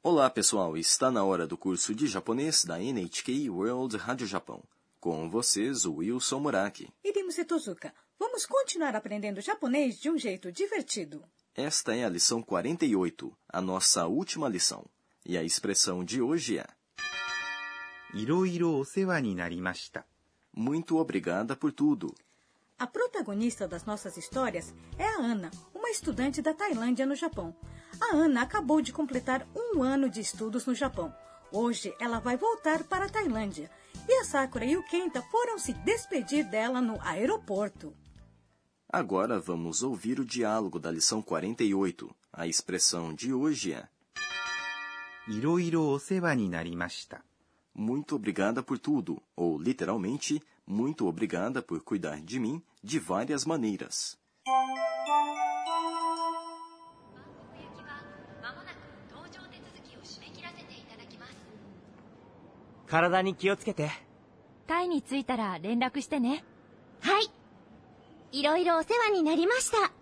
Olá, pessoal! Está na hora do curso de japonês da NHK World Rádio Japão. Com vocês, o Wilson Muraki. Irimo Tozuka, vamos continuar aprendendo japonês de um jeito divertido. Esta é a lição 48, a nossa última lição. E a expressão de hoje é... Muito obrigada por tudo. A protagonista das nossas histórias é a Ana, uma estudante da Tailândia no Japão. A Ana acabou de completar um ano de estudos no Japão. Hoje ela vai voltar para a Tailândia e a Sakura e o Kenta foram se despedir dela no aeroporto. Agora vamos ouvir o diálogo da lição 48. A expressão de hoje é: Muito obrigada por tudo, ou literalmente, muito obrigada por cuidar de mim de várias maneiras. 体に気をつけて。タイに着いたら連絡してねはいいろいろお世話になりました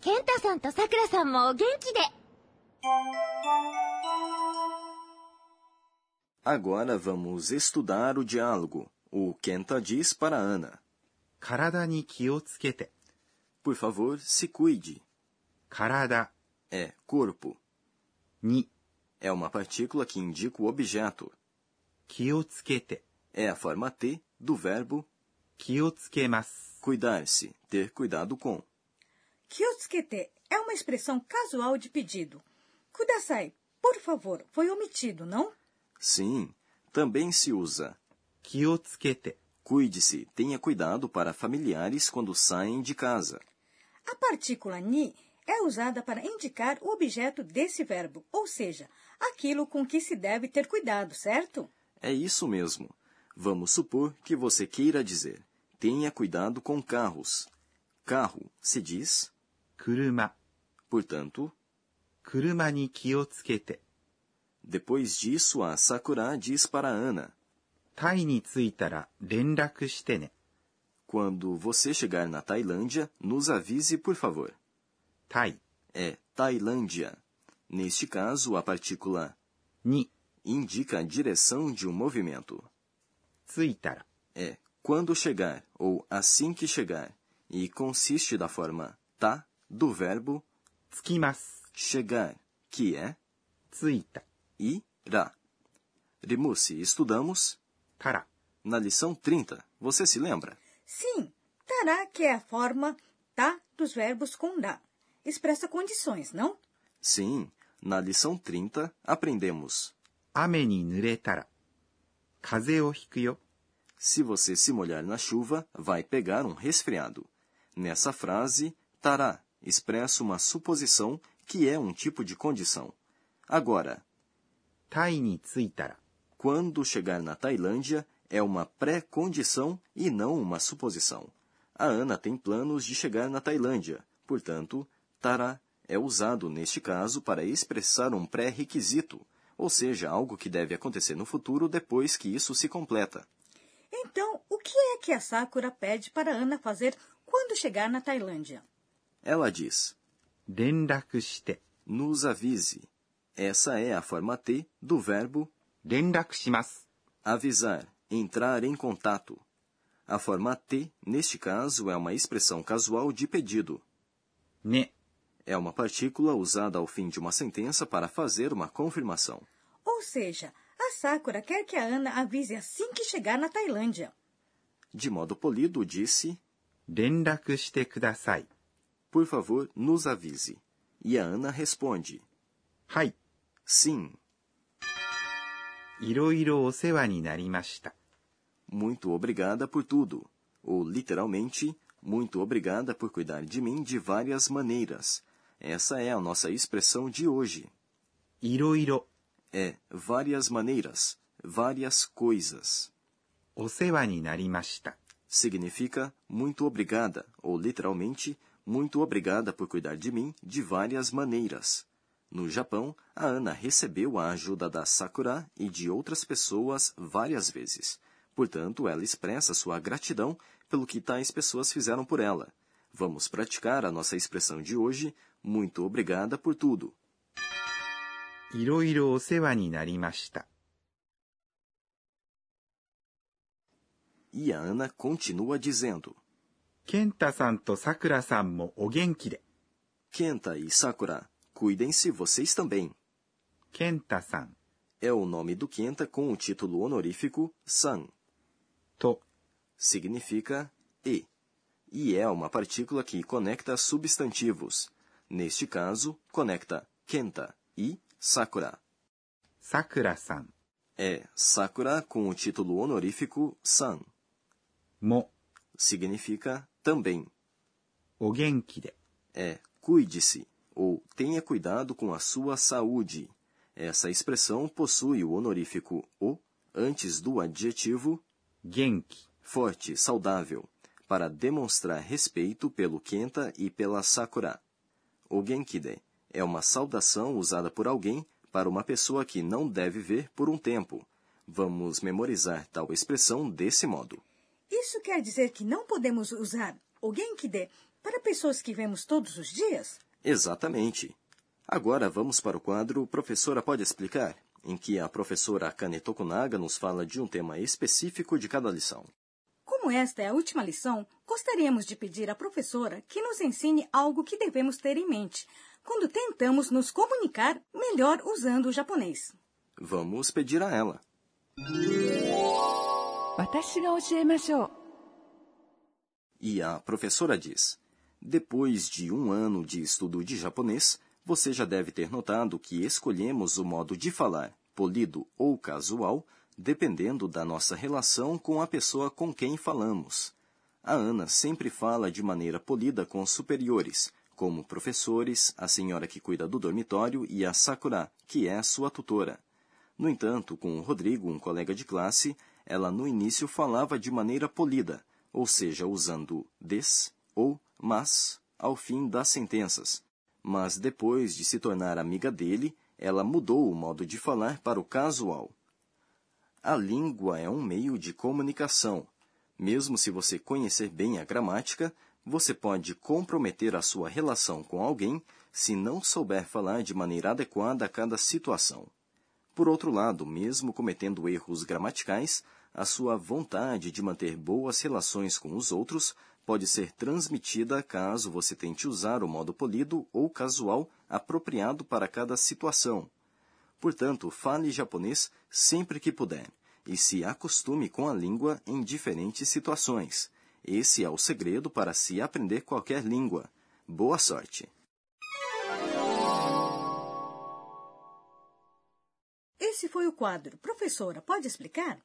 ケンタさんとさくらさんもお元気で Agora vamos estudar o diálogo. O Kenta diz para Ana: 体に気をつけて。Por favor, se cuide. 体 É corpo. に É uma partícula que indica o objeto. Kiyotsukete é a forma T do verbo kiyotsukemas. Cuidar-se, ter cuidado com. Kiyotsukete é uma expressão casual de pedido. Kudasai, por favor, foi omitido, não? Sim, também se usa. Kiyotsukete. Cuide-se, tenha cuidado para familiares quando saem de casa. A partícula ni é usada para indicar o objeto desse verbo, ou seja, aquilo com que se deve ter cuidado, certo? É isso mesmo. Vamos supor que você queira dizer: tenha cuidado com carros. Carro se diz, 車。 portanto, 車に気をつけて。 depois disso a Sakura diz para Ana: タイに着いたら連絡してね。 quando você chegar na Tailândia, nos avise, por favor. タイ É Tailândia. Neste caso, a partícula に indica a direção de um movimento. 着いたら É quando chegar ou assim que chegar e consiste da forma tá do verbo 着きます。 chegar, que é 着いた irá. Rimusi, estudamos たら na lição 30. Você se lembra? Sim, tará, que é a forma tá dos verbos com da. Expressa condições, não? Sim, na lição 30 aprendemos 雨に濡れたら風邪をひくよ。 se você se molhar na chuva, vai pegar um resfriado. Nessa frase, tará expressa uma suposição que é um tipo de condição. Agora, タイに着いたら quando chegar na Tailândia, é uma pré-condição e não uma suposição. A Ana tem planos de chegar na Tailândia, portanto, tará é usado neste caso para expressar um pré-requisito, ou seja, algo que deve acontecer no futuro depois que isso se completa. Então, o que é que a Sakura pede para Ana fazer quando chegar na Tailândia? Ela diz: 連絡して。 nos avise. Essa é a forma T do verbo 連絡します。 avisar, entrar em contato. A forma T, neste caso, é uma expressão casual de pedido. ね。 é uma partícula usada ao fim de uma sentença para fazer uma confirmação. Ou seja, a Sakura quer que a Ana avise assim que chegar na Tailândia. De modo polido, disse... Renraku. Por favor, nos avise. E a Ana responde... Hai. Sim. Muito obrigada por tudo. Ou, literalmente, muito obrigada por cuidar de mim de várias maneiras. Essa é a nossa expressão de hoje. Iroiro é várias maneiras, várias coisas. Osewa ni significa muito obrigada, ou literalmente, muito obrigada por cuidar de mim de várias maneiras. No Japão, a Ana recebeu a ajuda da Sakura e de outras pessoas várias vezes. Portanto, ela expressa sua gratidão pelo que tais pessoas fizeram por ela. Vamos praticar a nossa expressão de hoje, muito obrigada por tudo. いろいろお世話になりました。 E a Ana continua dizendo: 健太さんとさくらさんもお元気で。 Kenta e Sakura, cuidem-se vocês também. 健太さん É o nome do Kenta com o título honorífico San. と Significa e. e é uma partícula que conecta substantivos. Neste caso, conecta Kenta e Sakura. Sakura-san. É Sakura com o título honorífico San. Mo significa também. O genki de. É cuide-se ou tenha cuidado com a sua saúde. Essa expressão possui o honorífico o antes do adjetivo genki, forte, saudável para demonstrar respeito pelo Kenta e pela Sakura. O Genkide é uma saudação usada por alguém para uma pessoa que não deve ver por um tempo. Vamos memorizar tal expressão desse modo. Isso quer dizer que não podemos usar o Genkide para pessoas que vemos todos os dias? Exatamente. Agora vamos para o quadro Professora Pode Explicar, em que a professora Akane Tokunaga nos fala de um tema específico de cada lição. Como esta é a última lição, gostaríamos de pedir à professora que nos ensine algo que devemos ter em mente quando tentamos nos comunicar melhor usando o japonês. Vamos pedir a ela. E a professora diz: Depois de um ano de estudo de japonês, você já deve ter notado que escolhemos o modo de falar, polido ou casual, dependendo da nossa relação com a pessoa com quem falamos. A Ana sempre fala de maneira polida com os superiores, como professores, a senhora que cuida do dormitório e a Sakura, que é sua tutora. No entanto, com o Rodrigo, um colega de classe, ela no início falava de maneira polida, ou seja, usando des ou mas ao fim das sentenças. Mas depois de se tornar amiga dele, ela mudou o modo de falar para o casual. A língua é um meio de comunicação. Mesmo se você conhecer bem a gramática, você pode comprometer a sua relação com alguém se não souber falar de maneira adequada a cada situação. Por outro lado, mesmo cometendo erros gramaticais, a sua vontade de manter boas relações com os outros pode ser transmitida caso você tente usar o modo polido ou casual apropriado para cada situação. Portanto, fale japonês sempre que puder e se acostume com a língua em diferentes situações. Esse é o segredo para se aprender qualquer língua. Boa sorte! Esse foi o quadro. Professora, pode explicar?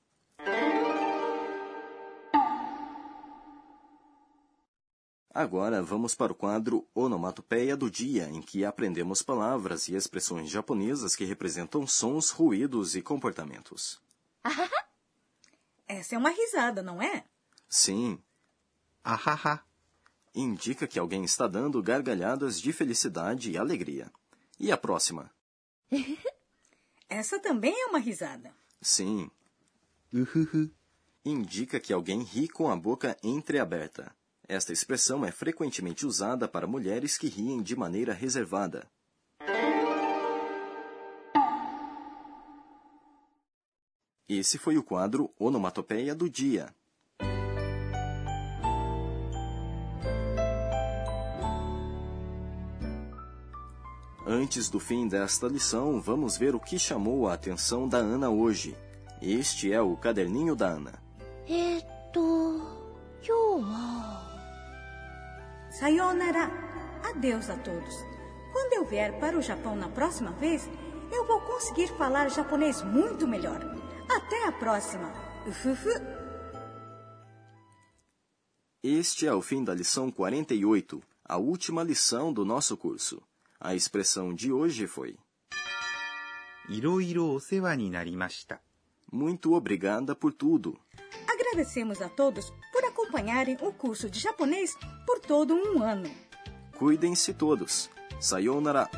Agora vamos para o quadro Onomatopeia do Dia, em que aprendemos palavras e expressões japonesas que representam sons, ruídos e comportamentos. Ahaha! Essa é uma risada, não é? Sim. Ahaha! Indica que alguém está dando gargalhadas de felicidade e alegria. E a próxima? Essa também é uma risada. Sim. Uhuhu. Indica que alguém ri com a boca entreaberta. Esta expressão é frequentemente usada para mulheres que riem de maneira reservada. Esse foi o quadro Onomatopeia do Dia. Antes do fim desta lição, vamos ver o que chamou a atenção da Ana hoje. Este é o caderninho da Ana. え Sayonara. Adeus a todos. Quando eu vier para o Japão na próxima vez, eu vou conseguir falar japonês muito melhor. Até a próxima. Ufufu. Este é o fim da lição 48, a última lição do nosso curso. A expressão de hoje foi: Muito obrigada por tudo. Agradecemos a todos acompanharem o curso de japonês por todo um ano. Cuidem-se todos. Sayonara.